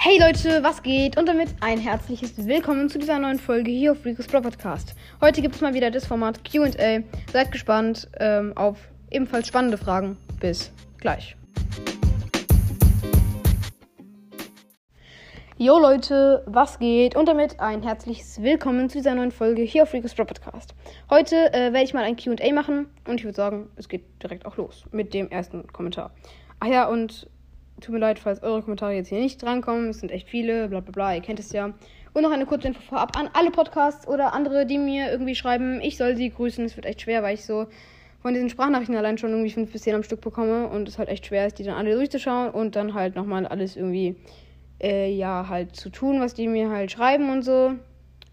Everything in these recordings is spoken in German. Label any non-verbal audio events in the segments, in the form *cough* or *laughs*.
Hey Leute, was geht? Und damit ein herzliches Willkommen zu dieser neuen Folge hier auf Rico's Pro Podcast. Heute gibt es mal wieder das Format QA. Seid gespannt ähm, auf ebenfalls spannende Fragen. Bis gleich. Jo Leute, was geht? Und damit ein herzliches Willkommen zu dieser neuen Folge hier auf Rico's Pro Podcast. Heute äh, werde ich mal ein QA machen und ich würde sagen, es geht direkt auch los mit dem ersten Kommentar. Ach ja, und Tut mir leid, falls eure Kommentare jetzt hier nicht drankommen. Es sind echt viele, bla bla bla, ihr kennt es ja. Und noch eine kurze Info vorab an alle Podcasts oder andere, die mir irgendwie schreiben, ich soll sie grüßen. Es wird echt schwer, weil ich so von diesen Sprachnachrichten allein schon irgendwie fünf bis zehn am Stück bekomme und es halt echt schwer ist, die dann alle durchzuschauen und dann halt nochmal alles irgendwie, äh, ja, halt zu tun, was die mir halt schreiben und so.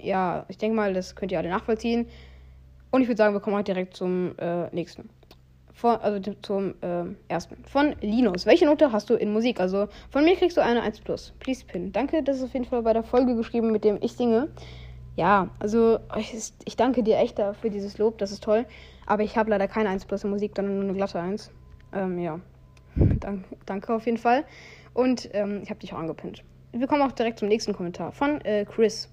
Ja, ich denke mal, das könnt ihr alle nachvollziehen. Und ich würde sagen, wir kommen halt direkt zum äh, nächsten von, also zum äh, ersten. Von Linus. Welche Note hast du in Musik? Also von mir kriegst du eine 1 plus. Please pin. Danke, das ist auf jeden Fall bei der Folge geschrieben, mit dem ich singe. Ja, also ich, ich danke dir echt für dieses Lob, das ist toll. Aber ich habe leider keine 1 plus in Musik, sondern nur eine glatte 1. Ähm, ja. *laughs* Dank, danke auf jeden Fall. Und ähm, ich habe dich auch angepinnt. Wir kommen auch direkt zum nächsten Kommentar von äh, Chris.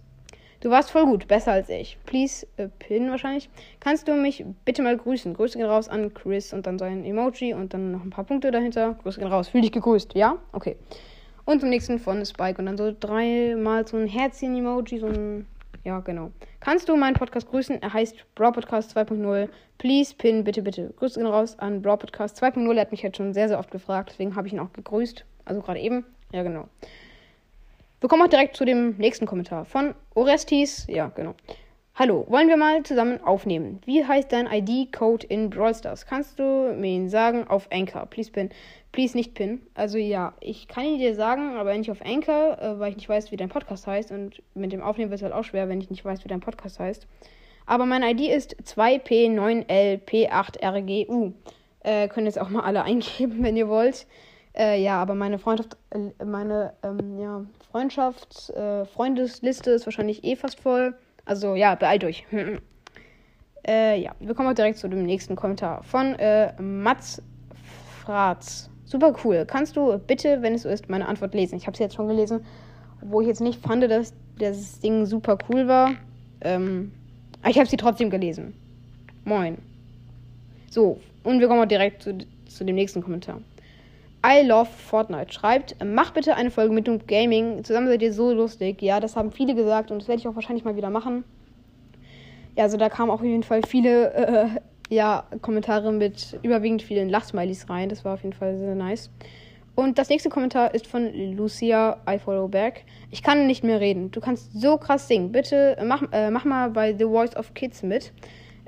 Du warst voll gut, besser als ich. Please, äh, Pin wahrscheinlich. Kannst du mich bitte mal grüßen? Grüße gehen raus an Chris und dann sein Emoji und dann noch ein paar Punkte dahinter. Grüße gehen raus. Fühl dich gegrüßt, ja? Okay. Und zum nächsten von Spike und dann so dreimal so ein Herzchen-Emoji, so ein. Ja, genau. Kannst du meinen Podcast grüßen? Er heißt Brawl Podcast 2.0. Please, Pin, bitte, bitte. Grüße gehen raus an Brawl Podcast 2.0. Er hat mich jetzt schon sehr, sehr oft gefragt, deswegen habe ich ihn auch gegrüßt. Also gerade eben. Ja, genau. Wir kommen auch direkt zu dem nächsten Kommentar von Orestis. Ja, genau. Hallo, wollen wir mal zusammen aufnehmen? Wie heißt dein ID-Code in Brawl Stars? Kannst du mir ihn sagen auf Anchor? Please pin. Please nicht pin. Also ja, ich kann ihn dir sagen, aber nicht auf Anchor, äh, weil ich nicht weiß, wie dein Podcast heißt. Und mit dem Aufnehmen wird es halt auch schwer, wenn ich nicht weiß, wie dein Podcast heißt. Aber mein ID ist 2P9LP8RGU. Äh, können jetzt auch mal alle eingeben, *laughs* wenn ihr wollt. Äh, ja, aber meine Freundschaft, äh, meine ähm, ja, Freundschaft, äh, Freundesliste ist wahrscheinlich eh fast voll. Also ja, beeilt euch. *laughs* äh, ja, wir kommen auch direkt zu dem nächsten Kommentar von äh, Mats Fratz. Super cool. Kannst du bitte, wenn es so ist, meine Antwort lesen? Ich habe sie jetzt schon gelesen, wo ich jetzt nicht fand, dass das Ding super cool war. Ähm, aber ich habe sie trotzdem gelesen. Moin. So, und wir kommen auch direkt zu, zu dem nächsten Kommentar. I love Fortnite schreibt, mach bitte eine Folge mit Noob Gaming. Zusammen seid ihr so lustig. Ja, das haben viele gesagt und das werde ich auch wahrscheinlich mal wieder machen. Ja, also da kamen auch auf jeden Fall viele äh, ja, Kommentare mit überwiegend vielen Lachsmilies rein. Das war auf jeden Fall sehr nice. Und das nächste Kommentar ist von Lucia I Follow Back. Ich kann nicht mehr reden. Du kannst so krass singen. Bitte mach, äh, mach mal bei The Voice of Kids mit.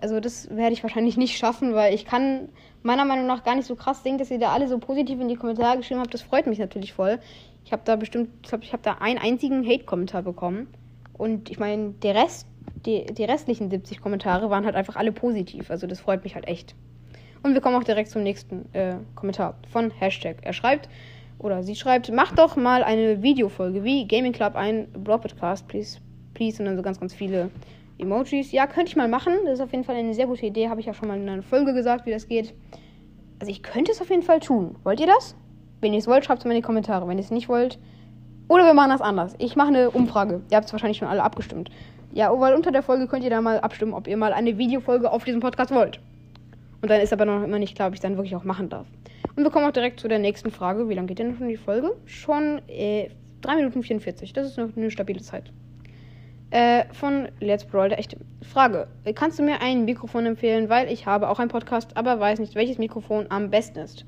Also das werde ich wahrscheinlich nicht schaffen, weil ich kann meiner Meinung nach gar nicht so krass singen, dass ihr da alle so positiv in die Kommentare geschrieben habt. Das freut mich natürlich voll. Ich habe da bestimmt, ich glaube, ich habe da einen einzigen Hate-Kommentar bekommen. Und ich meine, der Rest, die, die restlichen 70 Kommentare waren halt einfach alle positiv. Also das freut mich halt echt. Und wir kommen auch direkt zum nächsten äh, Kommentar von Hashtag. Er schreibt, oder sie schreibt, mach doch mal eine Videofolge wie Gaming Club ein Blog Podcast, please, please. Und dann so ganz, ganz viele Emojis. Ja, könnte ich mal machen. Das ist auf jeden Fall eine sehr gute Idee. Habe ich ja schon mal in einer Folge gesagt, wie das geht. Also ich könnte es auf jeden Fall tun. Wollt ihr das? Wenn ihr es wollt, schreibt es mal in die Kommentare. Wenn ihr es nicht wollt. Oder wir machen das anders. Ich mache eine Umfrage. Ihr habt es wahrscheinlich schon alle abgestimmt. Ja, weil unter der Folge könnt ihr da mal abstimmen, ob ihr mal eine Videofolge auf diesem Podcast wollt. Und dann ist aber noch immer nicht klar, ob ich es dann wirklich auch machen darf. Und wir kommen auch direkt zu der nächsten Frage. Wie lange geht denn schon die Folge? Schon äh, 3 Minuten 44. Das ist noch eine stabile Zeit. Äh, von Let's Brawl, der echte Frage. Kannst du mir ein Mikrofon empfehlen? Weil ich habe auch einen Podcast, aber weiß nicht, welches Mikrofon am besten ist.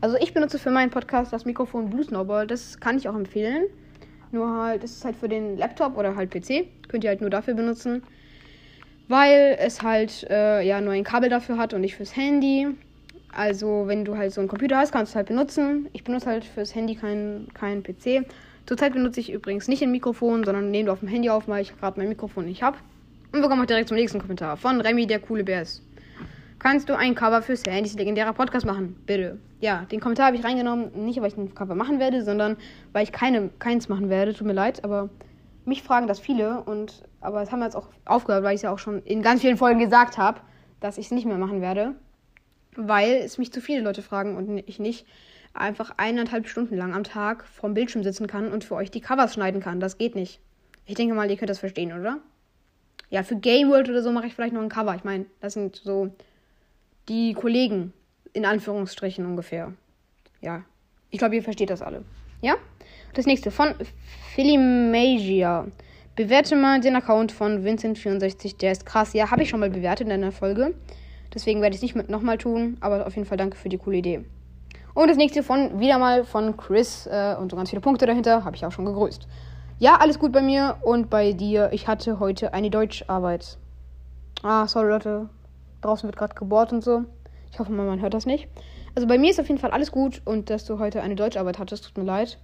Also ich benutze für meinen Podcast das Mikrofon Blue Snowball. Das kann ich auch empfehlen. Nur halt, das ist halt für den Laptop oder halt PC. Könnt ihr halt nur dafür benutzen. Weil es halt äh, ja nur ein Kabel dafür hat und nicht fürs Handy. Also wenn du halt so einen Computer hast, kannst du es halt benutzen. Ich benutze halt fürs Handy keinen kein PC. Zurzeit benutze ich übrigens nicht ein Mikrofon, sondern nehme auf dem Handy auf, weil ich gerade mein Mikrofon nicht habe. Und wir kommen auch direkt zum nächsten Kommentar von Remy, der coole Bär ist. Kannst du ein Cover für Sandys legendärer Podcast machen? Bitte. Ja, den Kommentar habe ich reingenommen, nicht weil ich ein Cover machen werde, sondern weil ich keine, keins machen werde. Tut mir leid, aber mich fragen das viele und aber es haben wir jetzt auch aufgehört, weil ich es ja auch schon in ganz vielen Folgen gesagt habe, dass ich es nicht mehr machen werde, weil es mich zu viele Leute fragen und ich nicht. Einfach eineinhalb Stunden lang am Tag vorm Bildschirm sitzen kann und für euch die Covers schneiden kann. Das geht nicht. Ich denke mal, ihr könnt das verstehen, oder? Ja, für Game World oder so mache ich vielleicht noch ein Cover. Ich meine, das sind so die Kollegen, in Anführungsstrichen ungefähr. Ja, ich glaube, ihr versteht das alle. Ja? Das nächste von Philimagia. Bewerte mal den Account von Vincent64. Der ist krass. Ja, habe ich schon mal bewertet in einer Folge. Deswegen werde ich es nicht nochmal tun. Aber auf jeden Fall danke für die coole Idee. Und das nächste von wieder mal von Chris äh, und so ganz viele Punkte dahinter. Habe ich auch schon gegrüßt. Ja, alles gut bei mir und bei dir. Ich hatte heute eine Deutscharbeit. Ah, sorry Leute. Draußen wird gerade gebohrt und so. Ich hoffe mal, man hört das nicht. Also bei mir ist auf jeden Fall alles gut und dass du heute eine Deutscharbeit hattest, tut mir leid.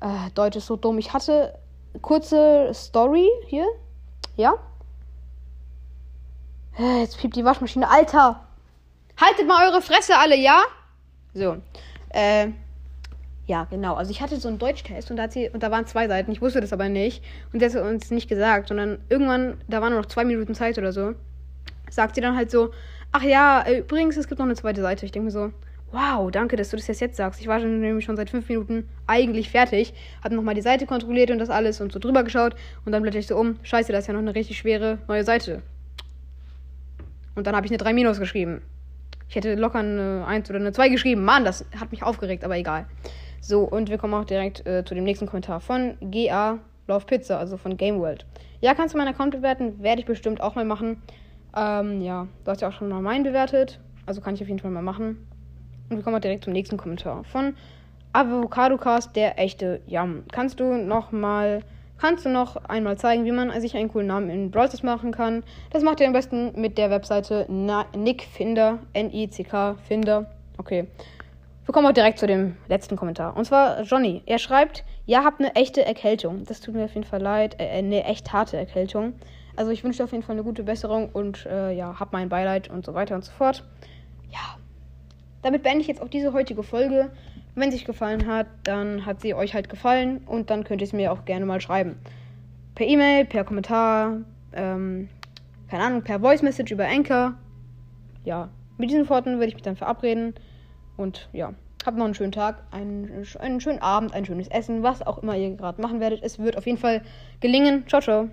Äh, Deutsch ist so dumm. Ich hatte kurze Story hier. Ja? Äh, jetzt piept die Waschmaschine. Alter! Haltet mal eure Fresse alle, ja? So. Äh. Ja, genau. Also ich hatte so einen Deutschtest und da, hat sie, und da waren zwei Seiten. Ich wusste das aber nicht. Und der hat uns nicht gesagt, sondern irgendwann, da waren nur noch zwei Minuten Zeit oder so, sagt sie dann halt so, ach ja, übrigens, es gibt noch eine zweite Seite. Ich denke mir so, wow, danke, dass du das jetzt sagst. Ich war schon, nämlich schon seit fünf Minuten eigentlich fertig. Hab nochmal die Seite kontrolliert und das alles und so drüber geschaut. Und dann blätter ich so um. Scheiße, das ist ja noch eine richtig schwere neue Seite. Und dann habe ich eine 3 Minus geschrieben. Ich hätte locker eine 1 oder eine 2 geschrieben. Mann, das hat mich aufgeregt, aber egal. So, und wir kommen auch direkt äh, zu dem nächsten Kommentar von GA Love Pizza, also von Game World. Ja, kannst du meinen Account bewerten? Werde ich bestimmt auch mal machen. Ähm, ja, du hast ja auch schon mal meinen bewertet. Also kann ich auf jeden Fall mal machen. Und wir kommen auch direkt zum nächsten Kommentar von Avocadocast, der echte Jam. Kannst du noch mal, kannst du noch einmal zeigen, wie man sich einen coolen Namen in Brawl machen kann? Das macht ihr am besten mit der Webseite Nick Finder, N-I-C-K Finder. Okay. Wir kommen auch direkt zu dem letzten Kommentar. Und zwar Johnny. Er schreibt, ja, habt eine echte Erkältung. Das tut mir auf jeden Fall leid. Äh, eine echt harte Erkältung. Also ich wünsche dir auf jeden Fall eine gute Besserung und äh, ja, hab mein Beileid und so weiter und so fort. Ja, damit beende ich jetzt auch diese heutige Folge. Wenn sie euch gefallen hat, dann hat sie euch halt gefallen und dann könnt ihr es mir auch gerne mal schreiben. Per E-Mail, per Kommentar, ähm, keine Ahnung, per Voice Message über Anchor. Ja, mit diesen Worten würde ich mich dann verabreden. Und ja, habt noch einen schönen Tag, einen, einen schönen Abend, ein schönes Essen, was auch immer ihr gerade machen werdet. Es wird auf jeden Fall gelingen. Ciao, ciao.